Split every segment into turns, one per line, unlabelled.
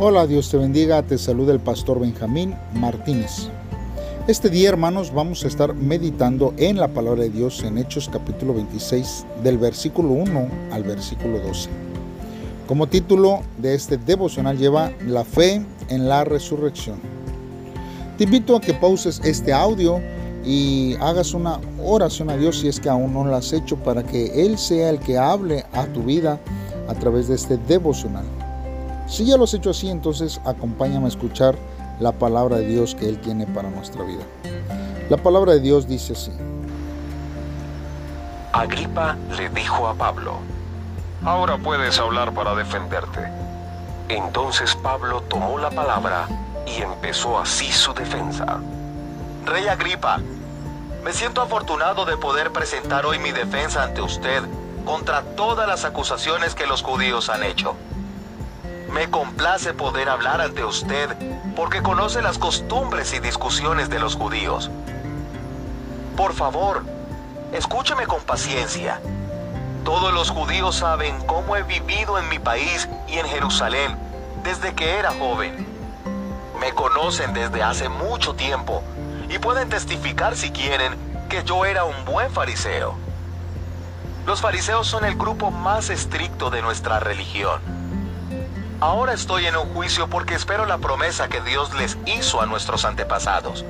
Hola, Dios te bendiga, te saluda el pastor Benjamín Martínez. Este día, hermanos, vamos a estar meditando en la palabra de Dios en Hechos capítulo 26, del versículo 1 al versículo 12. Como título de este devocional lleva La fe en la resurrección. Te invito a que pauses este audio y hagas una oración a Dios si es que aún no lo has hecho para que Él sea el que hable a tu vida a través de este devocional. Si ya lo has hecho así, entonces acompáñame a escuchar la palabra de Dios que Él tiene para nuestra vida. La palabra de Dios dice así.
Agripa le dijo a Pablo, Ahora puedes hablar para defenderte. Entonces Pablo tomó la palabra y empezó así su defensa.
Rey Agripa, me siento afortunado de poder presentar hoy mi defensa ante usted contra todas las acusaciones que los judíos han hecho. Me complace poder hablar ante usted porque conoce las costumbres y discusiones de los judíos. Por favor, escúcheme con paciencia. Todos los judíos saben cómo he vivido en mi país y en Jerusalén desde que era joven. Me conocen desde hace mucho tiempo y pueden testificar si quieren que yo era un buen fariseo. Los fariseos son el grupo más estricto de nuestra religión. Ahora estoy en un juicio porque espero la promesa que Dios les hizo a nuestros antepasados.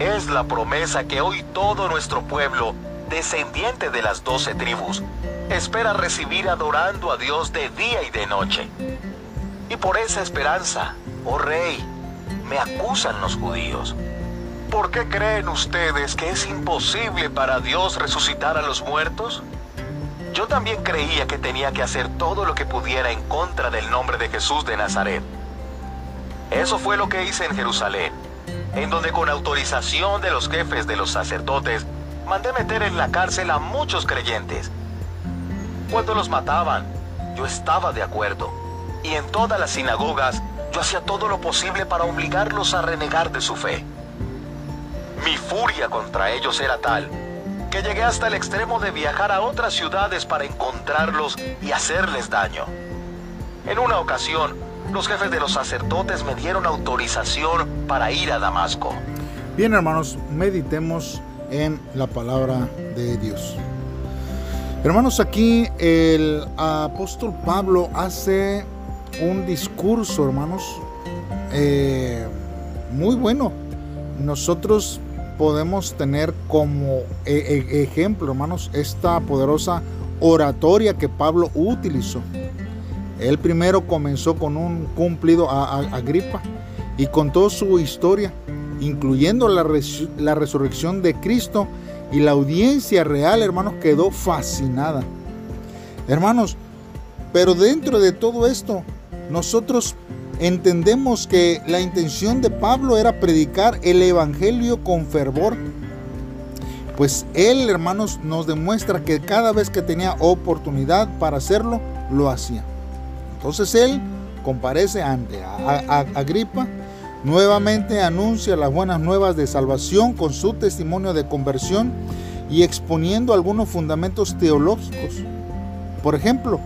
Es la promesa que hoy todo nuestro pueblo, descendiente de las doce tribus, espera recibir adorando a Dios de día y de noche. Y por esa esperanza, oh rey, me acusan los judíos. ¿Por qué creen ustedes que es imposible para Dios resucitar a los muertos? Yo también creía que tenía que hacer todo lo que pudiera en contra del nombre de Jesús de Nazaret. Eso fue lo que hice en Jerusalén, en donde con autorización de los jefes de los sacerdotes, mandé meter en la cárcel a muchos creyentes. Cuando los mataban, yo estaba de acuerdo, y en todas las sinagogas yo hacía todo lo posible para obligarlos a renegar de su fe. Mi furia contra ellos era tal que llegué hasta el extremo de viajar a otras ciudades para encontrarlos y hacerles daño. En una ocasión, los jefes de los sacerdotes me dieron autorización para ir a Damasco.
Bien hermanos, meditemos en la palabra de Dios. Hermanos, aquí el apóstol Pablo hace un discurso, hermanos, eh, muy bueno. Nosotros podemos tener como e, e, ejemplo, hermanos, esta poderosa oratoria que Pablo utilizó. Él primero comenzó con un cumplido a, Agripa y contó su historia, incluyendo la, la resurrección de Cristo y la audiencia real, hermanos, quedó fascinada. Hermanos, pero dentro de todo esto, nosotros entendemos que la intención de Pablo era predicar el Evangelio con fervor. Pues él, hermanos, nos demuestra que cada vez que tenía oportunidad para hacerlo, lo hacía. Entonces él comparece ante Agripa, nuevamente anuncia las buenas nuevas de salvación con su testimonio de conversión y exponiendo algunos fundamentos teológicos. Por ejemplo,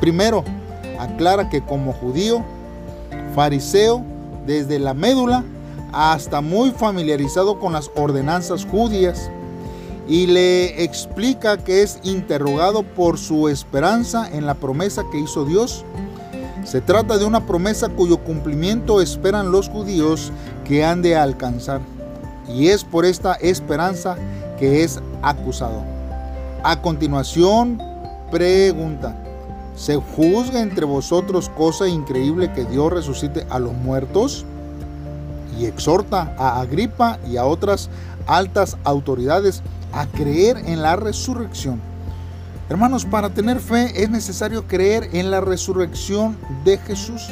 primero, aclara que como judío, fariseo, desde la médula hasta muy familiarizado con las ordenanzas judías, y le explica que es interrogado por su esperanza en la promesa que hizo Dios. Se trata de una promesa cuyo cumplimiento esperan los judíos que han de alcanzar. Y es por esta esperanza que es acusado. A continuación, pregunta. ¿Se juzga entre vosotros cosa increíble que Dios resucite a los muertos? Y exhorta a Agripa y a otras altas autoridades a creer en la resurrección. Hermanos, para tener fe es necesario creer en la resurrección de Jesús.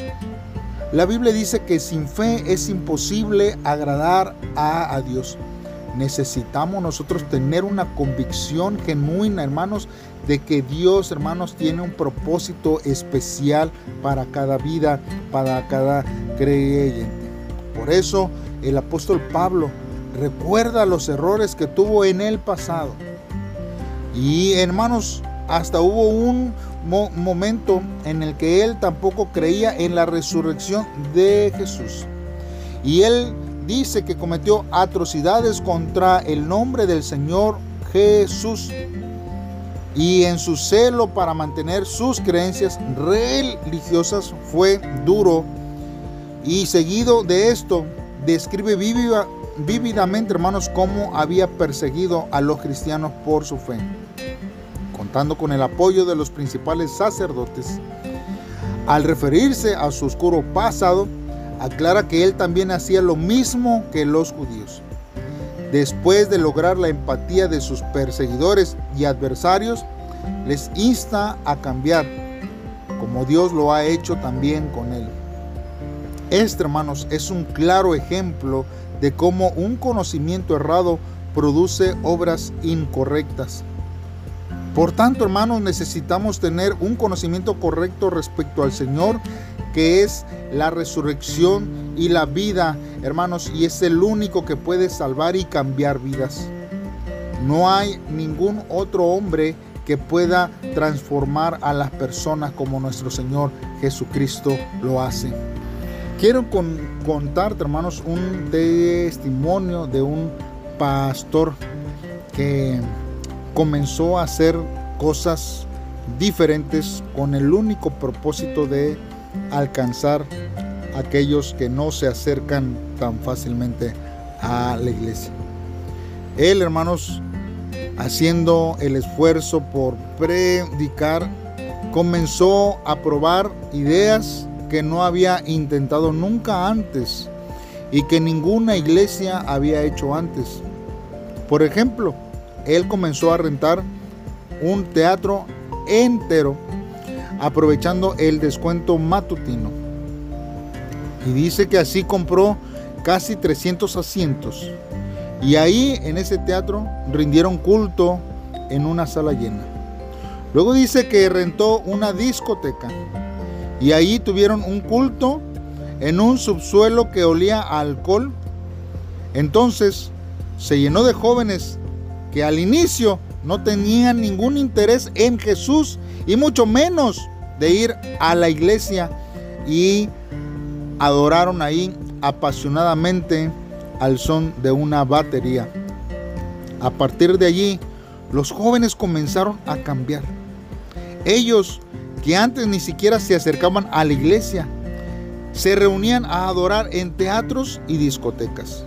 La Biblia dice que sin fe es imposible agradar a, Dios. Necesitamos nosotros tener una convicción genuina, hermanos, de que Dios, hermanos, tiene un propósito especial para cada vida, para cada creyente. Por eso el apóstol Pablo recuerda los errores que tuvo en el pasado. Y hermanos, hasta hubo un momento en el que él tampoco creía en la resurrección de Jesús. Y él dice que cometió atrocidades contra el nombre del Señor Jesús. Y en su celo para mantener sus creencias religiosas fue duro. Y seguido de esto, describe vívidamente, hermanos, cómo había perseguido a los cristianos por su fe. Contando con el apoyo de los principales sacerdotes, al referirse a su oscuro pasado, aclara que él también hacía lo mismo que los judíos. Después de lograr la empatía de sus perseguidores y adversarios, les insta a cambiar, como Dios lo ha hecho también con él. Este, hermanos, es un claro ejemplo de cómo un conocimiento errado produce obras incorrectas. Por tanto, hermanos, necesitamos tener un conocimiento correcto respecto al Señor que es la resurrección y la vida, hermanos, y es el único que puede salvar y cambiar vidas. No hay ningún otro hombre que pueda transformar a las personas como nuestro Señor Jesucristo lo hace. Quiero contarte, hermanos, un testimonio de un pastor que comenzó a hacer cosas diferentes con el único propósito de alcanzar aquellos que no se acercan tan fácilmente a la iglesia. Él, hermanos, haciendo el esfuerzo por predicar, comenzó a probar ideas que no había intentado nunca antes y que ninguna iglesia había hecho antes. Por ejemplo, él comenzó a rentar un teatro entero aprovechando el descuento matutino. Y dice que así compró casi 300 asientos. Y ahí en ese teatro rindieron culto en una sala llena. Luego dice que rentó una discoteca. Y ahí tuvieron un culto en un subsuelo que olía a alcohol. Entonces se llenó de jóvenes que al inicio no tenían ningún interés en Jesús y mucho menos de ir a la iglesia y adoraron ahí apasionadamente al son de una batería. A partir de allí, los jóvenes comenzaron a cambiar. Ellos que antes ni siquiera se acercaban a la iglesia, se reunían a adorar en teatros y discotecas.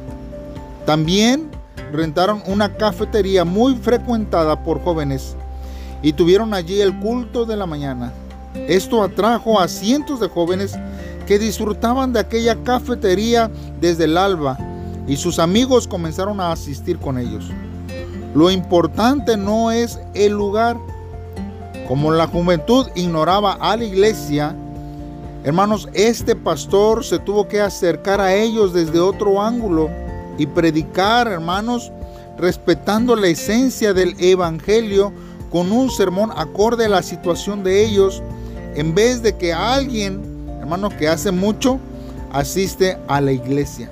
También rentaron una cafetería muy frecuentada por jóvenes y tuvieron allí el culto de la mañana. Esto atrajo a cientos de jóvenes que disfrutaban de aquella cafetería desde el alba y sus amigos comenzaron a asistir con ellos. Lo importante no es el lugar. Como la juventud ignoraba a la iglesia, hermanos, este pastor se tuvo que acercar a ellos desde otro ángulo y predicar, hermanos, respetando la esencia del evangelio con un sermón acorde a la situación de ellos en vez de que alguien, hermanos, que hace mucho, asiste a la iglesia.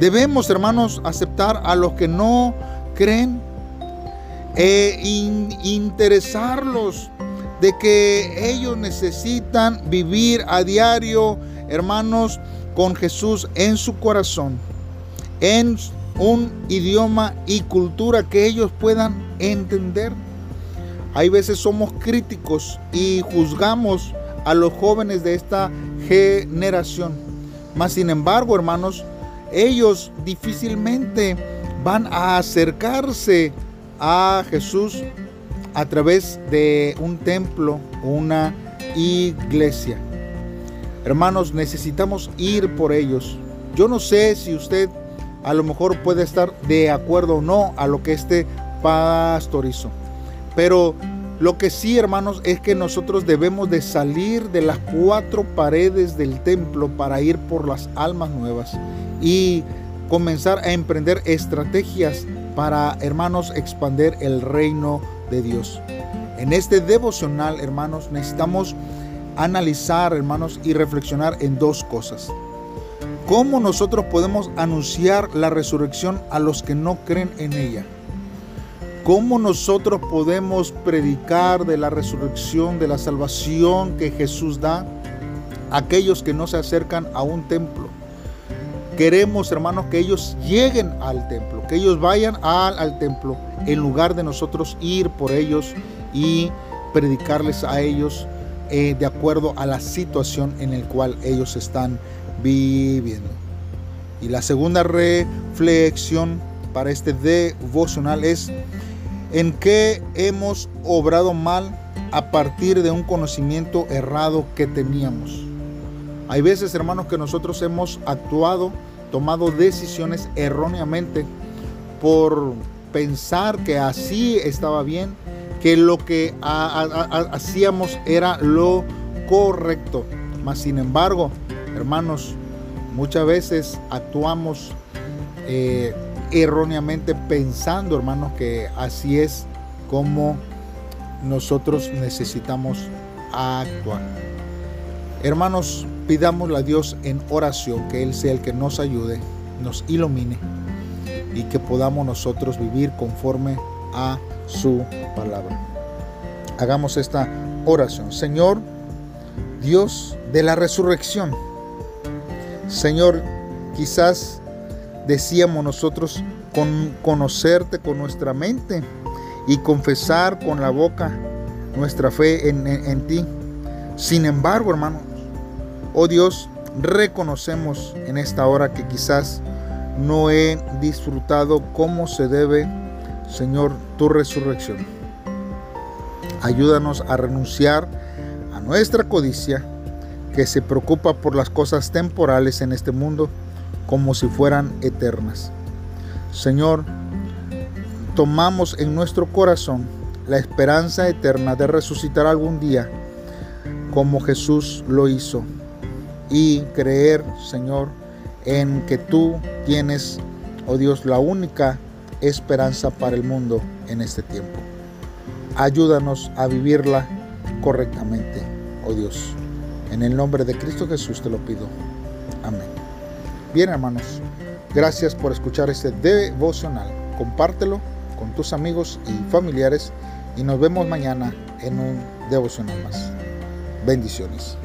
Debemos, hermanos, aceptar a los que no creen e interesarlos de que ellos necesitan vivir a diario, hermanos, con Jesús en su corazón, en un idioma y cultura que ellos puedan entender. Hay veces somos críticos y juzgamos a los jóvenes de esta generación. Mas sin embargo, hermanos, ellos difícilmente van a acercarse a Jesús a través de un templo o una iglesia. Hermanos, necesitamos ir por ellos. Yo no sé si usted a lo mejor puede estar de acuerdo o no a lo que este pastor hizo. Pero lo que sí, hermanos, es que nosotros debemos de salir de las cuatro paredes del templo para ir por las almas nuevas y comenzar a emprender estrategias para, hermanos, expandir el reino de Dios. En este devocional, hermanos, necesitamos analizar, hermanos, y reflexionar en dos cosas. ¿Cómo nosotros podemos anunciar la resurrección a los que no creen en ella? cómo nosotros podemos predicar de la resurrección, de la salvación que Jesús da a aquellos que no se acercan a un templo. Queremos, hermanos, que ellos lleguen al templo, que ellos vayan al, templo en lugar de nosotros ir por ellos y predicarles a ellos eh, de acuerdo a la situación en la cual ellos están viviendo. Y la segunda reflexión para este devocional es en qué hemos obrado mal a partir de un conocimiento errado que teníamos. Hay veces, hermanos, que nosotros hemos actuado, tomado decisiones erróneamente por pensar que así estaba bien, que lo que hacíamos era lo correcto. Mas sin embargo, hermanos, muchas veces actuamos eh, erróneamente pensando, hermanos, que así es como nosotros necesitamos actuar. Hermanos, pidámosle a Dios en oración que Él sea el que nos ayude, nos ilumine y que podamos nosotros vivir conforme a su palabra. Hagamos esta oración. Señor, Dios de la resurrección. Señor, quizás decíamos nosotros con conocerte con nuestra mente y confesar con la boca nuestra fe en, en ti. Sin embargo, hermanos, oh Dios, reconocemos en esta hora que quizás no he disfrutado como se debe, Señor, tu resurrección. Ayúdanos a renunciar a nuestra codicia que se preocupa por las cosas temporales en este mundo como si fueran eternas. Señor, tomamos en nuestro corazón la esperanza eterna de resucitar algún día como Jesús lo hizo y creer, Señor, en que tú tienes, oh Dios, la única esperanza para el mundo en este tiempo. Ayúdanos a vivirla correctamente, oh Dios. En el nombre de Cristo Jesús te lo pido. Amén. Bien, hermanos, gracias por escuchar este devocional. Compártelo con tus amigos y familiares y nos vemos mañana en un devocional más. Bendiciones.